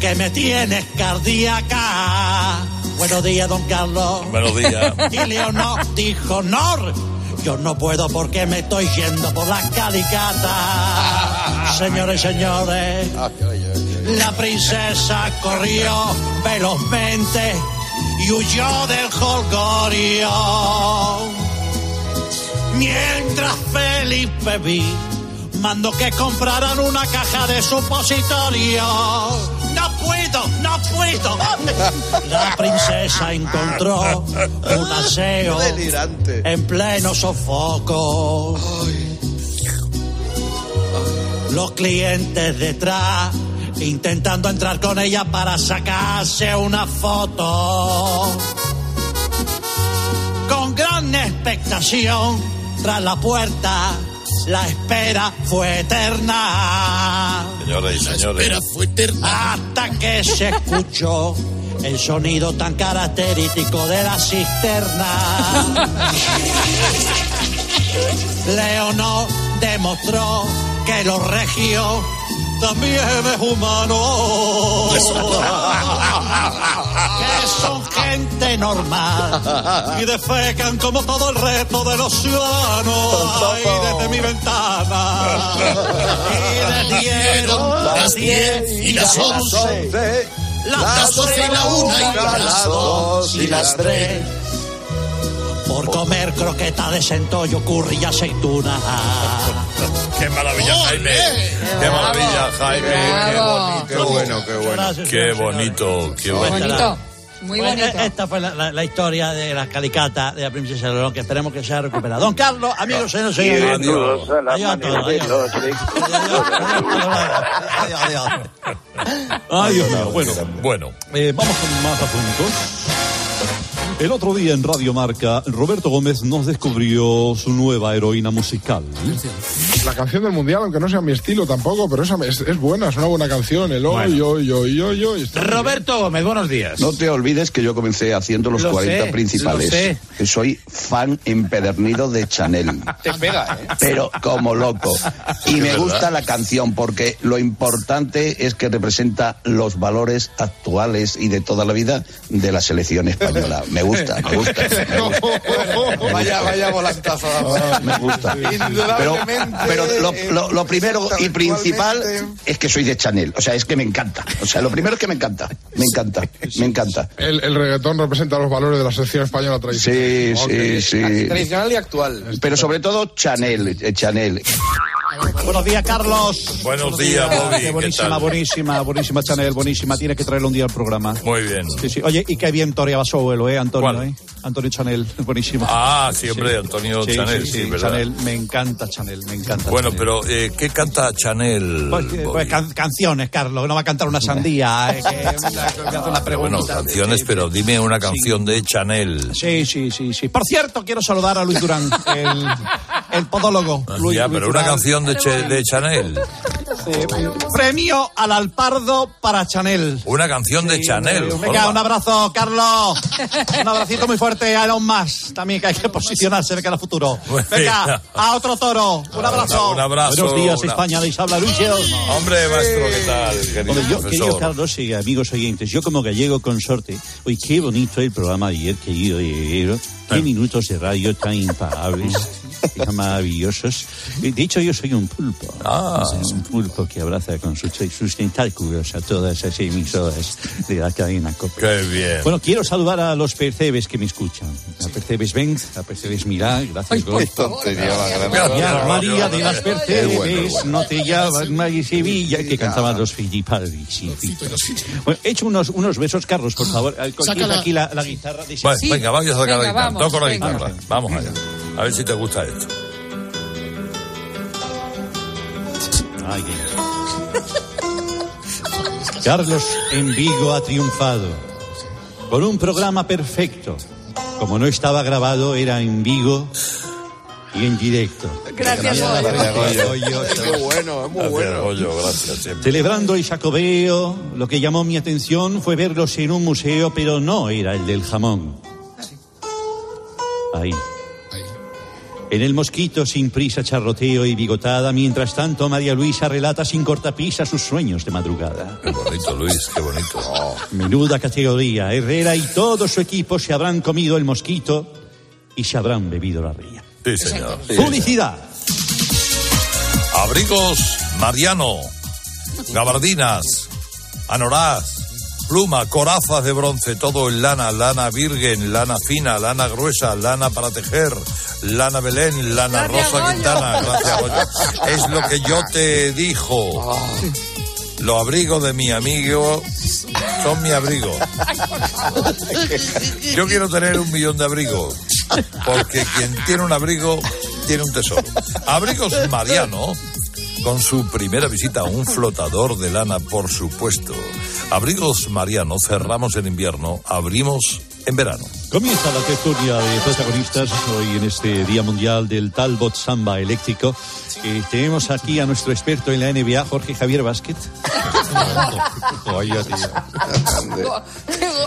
que me tienes cardíaca. Buenos días, don Carlos. Buenos días. Y Leonor dijo, Nor, yo no puedo porque me estoy yendo por las calicatas. Señores, señores, la princesa corrió velozmente y huyó del jolgorio. Mientras Felipe vi, mandó que compraran una caja de supositorio. No puedo, no puedo. La princesa encontró un aseo en pleno sofoco. Los clientes detrás intentando entrar con ella para sacarse una foto. Con gran expectación, tras la puerta, la espera fue eterna. Señores y señores. Hasta que se escuchó el sonido tan característico de la cisterna. Leonor demostró que los regios también es humano. que son gente normal y defecan como todo el resto de los ciudadanos. Ay, desde mi ventana. Y dieron las 10 y las 11. Las 12 y la 1 y las 2 y las 3. Por comer croqueta de centollo, curry y aceituna. Qué maravilla, Jaime. Qué maravilla, Jaime. Qué bonito. Qué bueno, qué bueno. Qué bonito, qué bonito. Bonito. Muy Pues, bonito. eh, Esta fue la, la- la historia de la calicata de la princesa Leonor, que esperemos que sea recuperada. Don Carlos, amigos, señores, señores. Adiós. Adiós adiós. Adiós. Bueno, Bueno, eh, vamos con más asuntos. El otro día en Radio Marca, Roberto Gómez nos descubrió su nueva heroína musical. La canción del mundial, aunque no sea mi estilo tampoco, pero esa es, es buena, es una buena canción. El hoy, hoy, hoy, hoy, hoy. está muy bien. Roberto Gómez, buenos días. No te olvides que yo comencé haciendo los Lo 40 sé, principales. lo sé. Que soy fan empedernido de Chanel. Te pega, ¿eh? Pero como loco. Y me gusta la canción porque lo importante es que representa los valores actuales y de toda la vida de la selección española. Me gusta, me gusta. Me gusta. Vaya, vaya volantazo. Me gusta. Pero, pero lo, lo- lo primero y principal es que soy de Chanel. O sea, es que me encanta. O sea, lo primero es que me encanta. Me encanta. Me encanta. El, el reggaetón representa los valores de la selección española tradicional. Sí, sí, sí. Tradicional y actual. Pero sobre todo Chanel, eh, Chanel. Buenos días, Carlos. buenos días, Bobby. Qué ¿Qué buenísima, tal? buenísima, buenísima Chanel, buenísima. Tienes que traerlo un día al programa. Muy bien. Sí, sí. Oye, y qué bien toreaba su abuelo, ¿eh, Antonio? ¿Cuál? ¿eh? Antonio Chanel, buenísimo. Ah, sí, hombre, Antonio Sí, Chanel, sí, sí. Chanel, me encanta Chanel, me encanta. Bueno, Chanel. pero eh, ¿qué canta Chanel? Pues, eh, pues, can- canciones, Carlos, no va a cantar una sandía. eh, que me hace una pregunta. Bueno, canciones, pero dime una canción de Chanel. Sí, sí, sí, sí. Por cierto, quiero saludar a Luis Durán, el, el podólogo. Luis- ya, Luis pero una canción de, Che- de Chanel. Eh, premio al Alpardo para Chanel. Una canción de Chanel. Venga, Jorba. un abrazo, Carlos. Un abracito muy fuerte a Elon Musk. También que hay que posicionarse de cara al futuro. Venga, a otro toro. Un abrazo. Un abrazo. Buenos días, Una- España. Les habla Luis Olmo. Hombre, maestro, ¿qué tal, querido Hombre, yo, profesor? querido Carlos y amigos oyentes, yo como gallego consorte, hoy qué bonito el programa de ayer, querido Guerrero, qué minutos de radio tan imparables, tan maravillosos. De hecho, yo soy un pulpo, Ah. un pulpo que abraza con sus, sus tentáculos a todas esas emisoras de la cadena COPE. Qué bien. Bueno, quiero saludar a los percebes que me escuchan. A Percebes Benz, a Percebes Mirá, gracias. Gol. tontería. Ya, María de las Qué bueno, Percebes, bueno. no te llamas María Sevilla, que cantaban los Filipalvis. Sí, bueno, he hecho unos, unos besos, Carlos, por favor. Eh, Saca ¿Tienes la- aquí la, la guitarra? de- Bueno, venga, vamos a sacar la Venga, guitarra. vamos, Toco la venga. guitarra. Vamos allá. A ver si te gusta esto. Ay, Carlos en Vigo ha triunfado. Con un programa perfecto. Como no estaba grabado, era en Vigo y en directo. Gracias, muy bueno, es muy bueno. Celebrando el Jacobeo, lo que llamó mi atención fue verlos en un museo, pero no era el del jamón. Ahí. En el mosquito, sin prisa, charroteo y bigotada, mientras tanto María Luisa relata sin cortapisa sus sueños de madrugada. Qué bonito, Luis, qué bonito. Oh. Menuda categoría. Herrera y todo su equipo se habrán comido el mosquito y se habrán bebido la ría. Sí, señor. ¡Publicidad! Abrigos Mariano, gabardinas, anoraz, pluma, corazas de bronce, todo en lana, lana virgen, lana fina, lana gruesa, lana para tejer, lana Belén, lana Gracias, Rosa. Quintana. Gracias, Goyo. Es lo que yo te dijo. Los abrigos de mi amigo son mi abrigo. Yo quiero tener un millón de abrigos, porque quien tiene un abrigo tiene un tesoro. Abrigos Mariano, con su primera visita a un flotador de lana, por supuesto. Abrigos Mariano, cerramos en invierno, abrimos en verano. Comienza la tertulia de protagonistas hoy en este Día Mundial del Talbot Samba Eléctrico. Eh, tenemos aquí a nuestro experto en la NBA, Jorge Javier Vázquez. Oye, tío.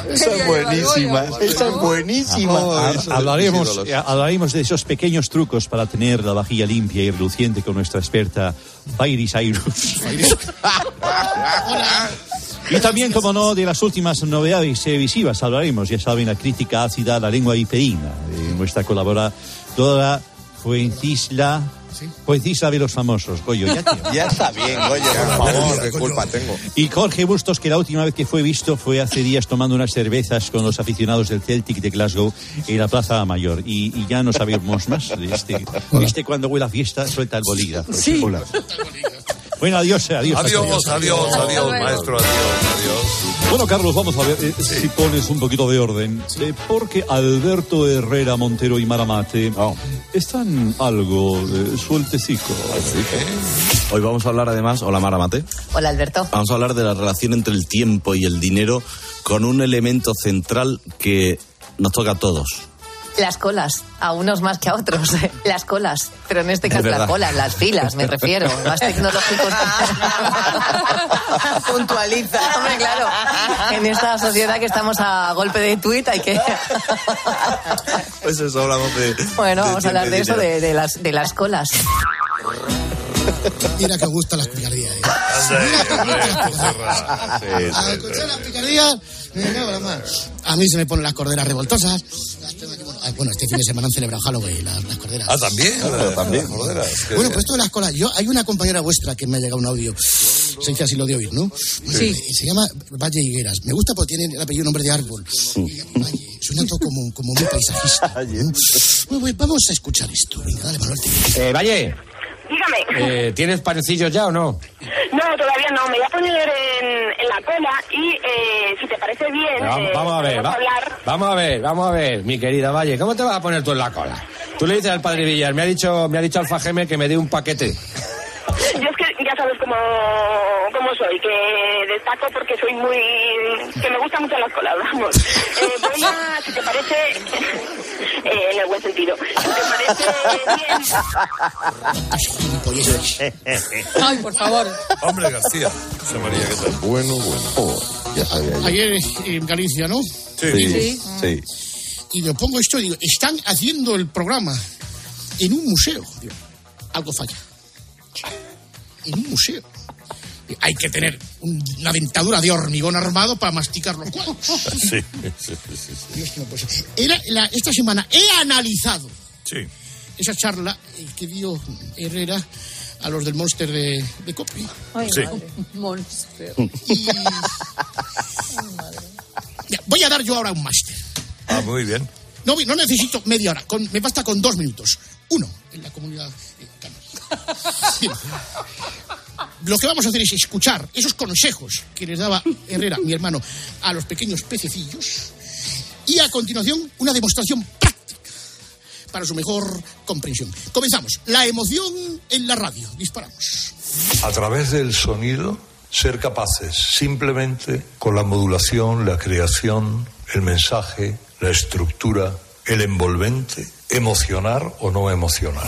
Esa es buenísima, esa es buenísima. Ha- hablaremos, eh, hablaremos de esos pequeños trucos para tener la vajilla limpia y reluciente con nuestra experta Bairi Cyrus. Y también, como no, de las últimas novedades televisivas hablaremos. Ya saben, la crítica ácida a la lengua viperina de nuestra colaboradora Fuencisla. Fuencisla de los famosos, Goyo. Ya. Ya está bien, oye, por favor, qué culpa tengo. Y Jorge Bustos, que la última vez que fue visto fue hace días tomando unas cervezas con los aficionados del Celtic de Glasgow en la Plaza Mayor. Y, y ya no sabemos más. Este, este cuando huele a fiesta suelta el bolígrafo. Sí. Hola. Bueno, adiós, adiós. Adiós, adiós, adiós, maestro, adiós, adiós. Bueno, Carlos, vamos a ver eh, si pones un poquito de orden. eh, porque Alberto Herrera Montero y Maramate están algo eh, sueltecicos. Hoy vamos a hablar además, hola Mara Mate, Hola, Alberto. vamos a hablar de la relación entre el tiempo y el dinero con un elemento central que nos toca a todos. Las colas, a unos más que a otros. Las colas, pero en este Es caso verdad. las colas, las filas, me refiero. Más tecnológicos. Puntualiza. Hombre, claro. En esta sociedad que estamos a golpe de tuit hay que... Pues eso hablamos de... Bueno, de vamos a hablar de eso, de, de las, de las colas. Mira que gustan las picardías. ¿eh? Ah, A escuchar las picardías, me cago en la mar. A mí se me ponen las corderas revoltosas. Bueno, ah, Bueno, este fin de semana celebrado Halloween, las, las corderas. Ah, también, también, corderas. Bueno, pues esto de las colas. Yo, hay una compañera vuestra que me ha llegado un audio. Se dice así lo de oír, ¿no? Sí. Eh, Se llama Valle Higueras. Me gusta porque tiene el apellido nombre de árbol. Valle. Suena todo como, como muy paisajista. ¿no? Bueno, pues vamos a escuchar esto. Venga, dale, Manuel. Eh, Valle, Dígame. eh, ¿tienes panecillos ya o no? No, todavía no. Me voy a poner en, en la cola y eh, si te parece bien. Vamos, eh, vamos a ver, va- hablar. vamos a ver, vamos a ver, mi querida Valle, ¿cómo te vas a poner tú en la cola? Tú le dices al padre Villar, me ha dicho, me ha dicho Alfa Geme que me dé un paquete. Yo es que ya sabes cómo, cómo soy, que destaco porque soy muy. que me gustan mucho las colas, vamos. Eh, voy a, si te parece. eh, en el buen sentido. Te parece bien. Ay, por favor. Hombre, García. José María, ¿qué tal? Bueno, bueno. Oh, ya sabía yo. Ayer en Galicia, ¿no? Sí, sí. Y me pongo esto y digo, están haciendo el programa en un museo. Digo, algo falla. En un museo. Y Hay que tener un- una dentadura de hormigón armado para masticar los cuadros. Sí, sí, sí, sí. Dios, no puede ser. Era la- esta semana he analizado Sí. esa charla que dio Herrera a los del Monster de, de Copi. Ay, Sí. madre. Monster. Ya, voy a dar yo ahora un máster. Ah, muy bien. No, no necesito media hora, con- me basta con dos minutos. Uno, en la comunidad eh. Lo que vamos a hacer es escuchar esos consejos que les daba Herrera, mi hermano, a los pequeños pececillos y a continuación una demostración práctica para su mejor comprensión. Comenzamos. La emoción en la radio. Disparamos. A través del sonido, ser capaces simplemente con la modulación, la creación, el mensaje, la estructura, el envolvente, emocionar o no emocionar.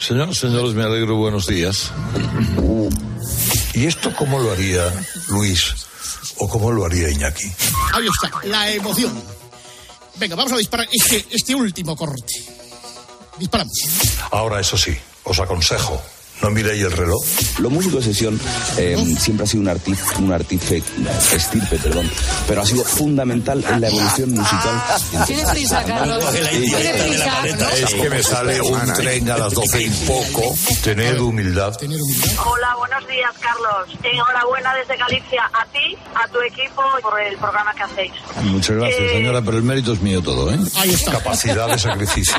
Señoras, señores, me alegro, buenos días. ¿Y esto cómo lo haría Luis o cómo lo haría Iñaki? Ahí está, la emoción. Venga, vamos a disparar este, este último corte. Disparamos. Ahora, eso sí, os aconsejo, no miréis el reloj. Los músicos de sesión eh, siempre ha sido un artista, un artífice, estirpe, perdón, pero ha sido fundamental en la evolución musical. Tiene prisa, Carlos. Es que me sale un tren a las doce y poco. Tened humildad. Hola, buenos días, Carlos. Enhorabuena desde Galicia a ti, a tu equipo por el programa que hacéis. Muchas gracias, señora, pero el mérito es mío todo, ¿eh? Ahí está. Capacidad de sacrificio.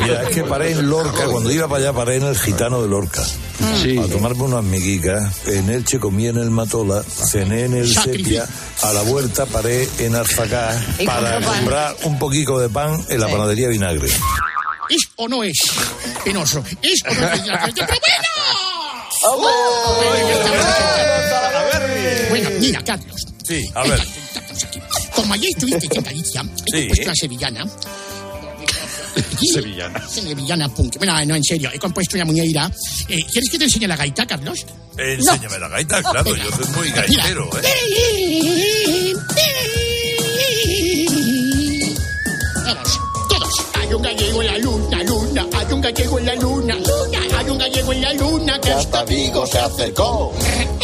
Mira, es que paré en Lorca, cuando iba para allá paré en el gitano de Lorca. A tomarme unas miguicas. En Elche comí en el Matola, cené en el Sepia. A la vuelta paré en Arzacá Y para comprar un poquito de pan en la panadería Vinagre. ¿Es o no es penoso? ¿Es o no es? ¡Pero bueno! Bueno, mira, Carlos. Sí, a ver. Como ayer estuviste en Galicia, he Sí. una sevillana. Sevillana. Sevillana punk. Bueno, no, en serio, he compuesto una muñeira. Eh, ¿Quieres que te enseñe la gaita, Carlos? Enséñame la gaita, claro, yo soy muy gaitero, ¿eh? Vamos, todos. Hay un gallego en la luna, luna. Hay un gallego en la luna, luna. Un gallego en la luna que hasta Vigo se acercó.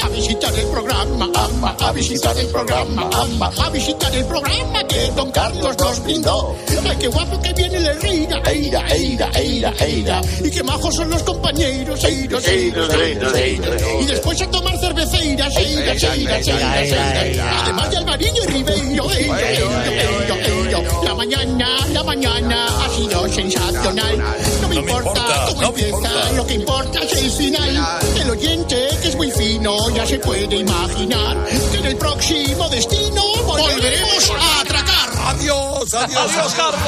A visitar el programa, ama, a visitar el programa, ama, a visitar el programa que don Carlos nos brindó. Ay, qué guapo que viene el Reina, eira, eira, eira, eira. Y qué majos son los compañeros, eiros, eiros, eiros, eiros. Y después a tomar cerveceiras, eiras, eiras, eiras, eiras. Además de Alvariño y Ribeiro, eiro, eiro, eiro, eiro. La mañana, la mañana ha sido sensacional. No me importa cómo empieza, lo que importa es el final. El oyente, que es muy fino, ya se puede imaginar que en el próximo destino volveremos a atracar. Adiós, adiós, adiós, Carlos.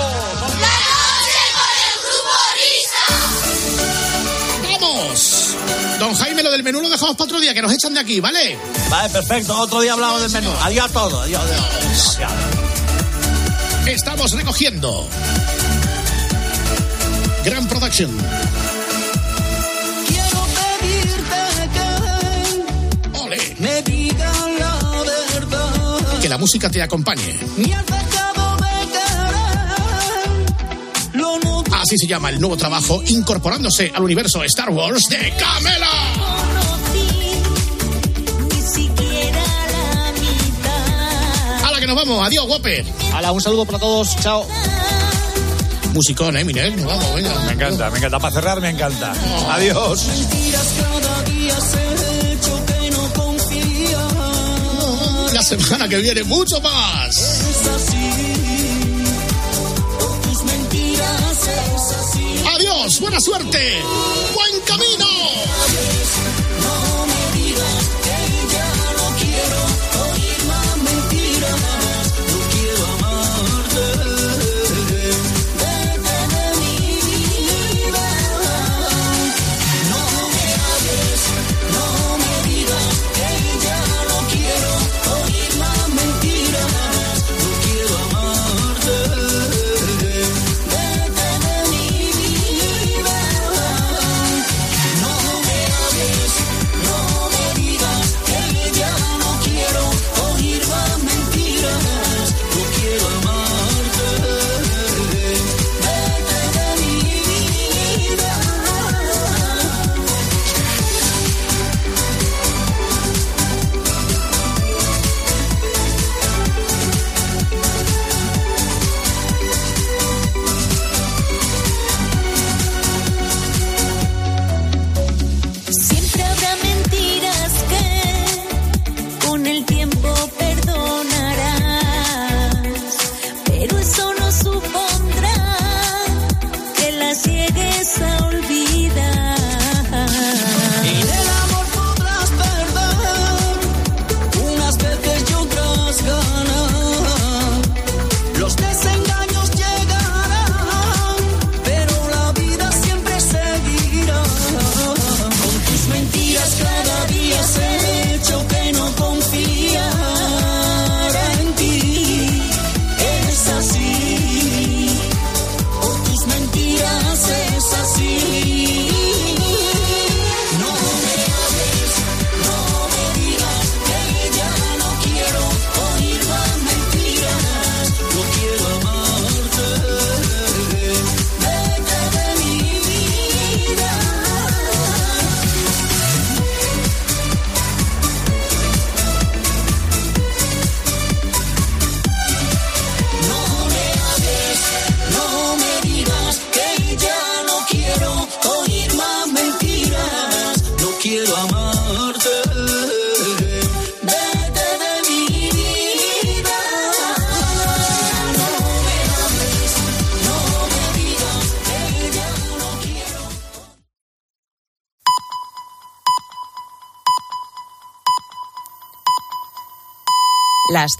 ¡Vamos! Don Jaime, lo del menú lo dejamos para otro día, que nos echan de aquí, ¿vale? Vale, perfecto. Otro día hablamos del menú. Adiós a todos. Adiós, adiós. adiós. Estamos recogiendo. Gran producción. La música te acompañe. Así se llama el nuevo trabajo incorporándose al universo Star Wars de Camela. nos vamos. Adiós, Whopper. Hala, un saludo para todos. Chao. Musicón, ¿eh, Minel? Nos vamos, venga. Me encanta, me encanta. Para cerrar, me encanta. Adiós. Semana que viene, mucho más. Adiós, buena suerte. Buen camino.